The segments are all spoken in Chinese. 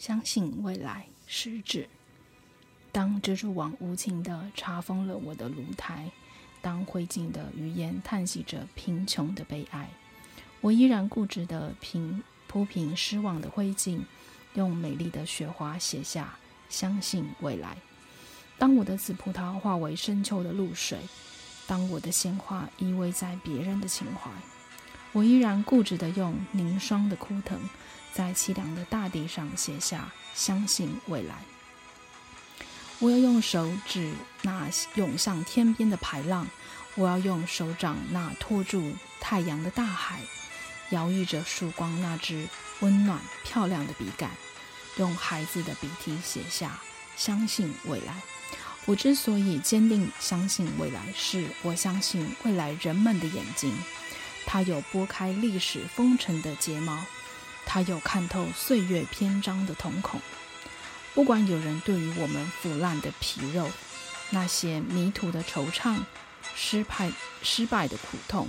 相信未来实质。当蜘蛛网无情地查封了我的炉台，当灰烬的余烟叹息着贫穷的悲哀，我依然固执地平铺平失望的灰烬，用美丽的雪花写下“相信未来”。当我的紫葡萄化为深秋的露水，当我的鲜花依偎在别人的情怀，我依然固执地用凝霜的枯藤，在凄凉的大地上写下“相信未来”。我要用手指那涌向天边的排浪，我要用手掌那托住太阳的大海，摇曳着曙光那支温暖漂亮的笔杆，用孩子的笔体写下“相信未来”。我之所以坚定相信未来，是我相信未来人们的眼睛，它有拨开历史风尘的睫毛，它有看透岁月篇章的瞳孔。不管有人对于我们腐烂的皮肉、那些迷途的惆怅、失败失败的苦痛，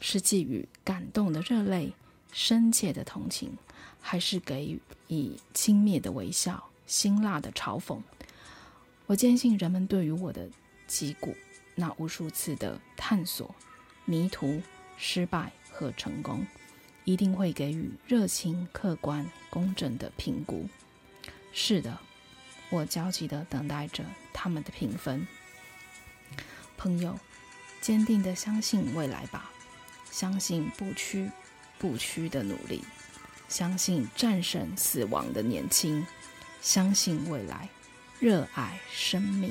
是寄予感动的热泪、深切的同情，还是给予以轻蔑的微笑、辛辣的嘲讽，我坚信人们对于我的击鼓，那无数次的探索、迷途、失败和成功，一定会给予热情、客观、公正的评估。是的，我焦急地等待着他们的评分。朋友，坚定地相信未来吧，相信不屈不屈的努力，相信战胜死亡的年轻，相信未来，热爱生命。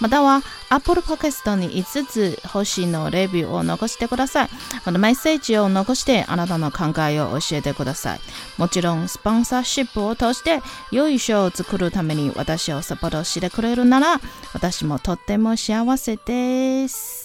または Apple Podcast に5つ星のレビューを残してください。またメッセージを残してあなたの考えを教えてください。もちろんスポンサーシップを通して良い賞を作るために私をサポートしてくれるなら私もとっても幸せです。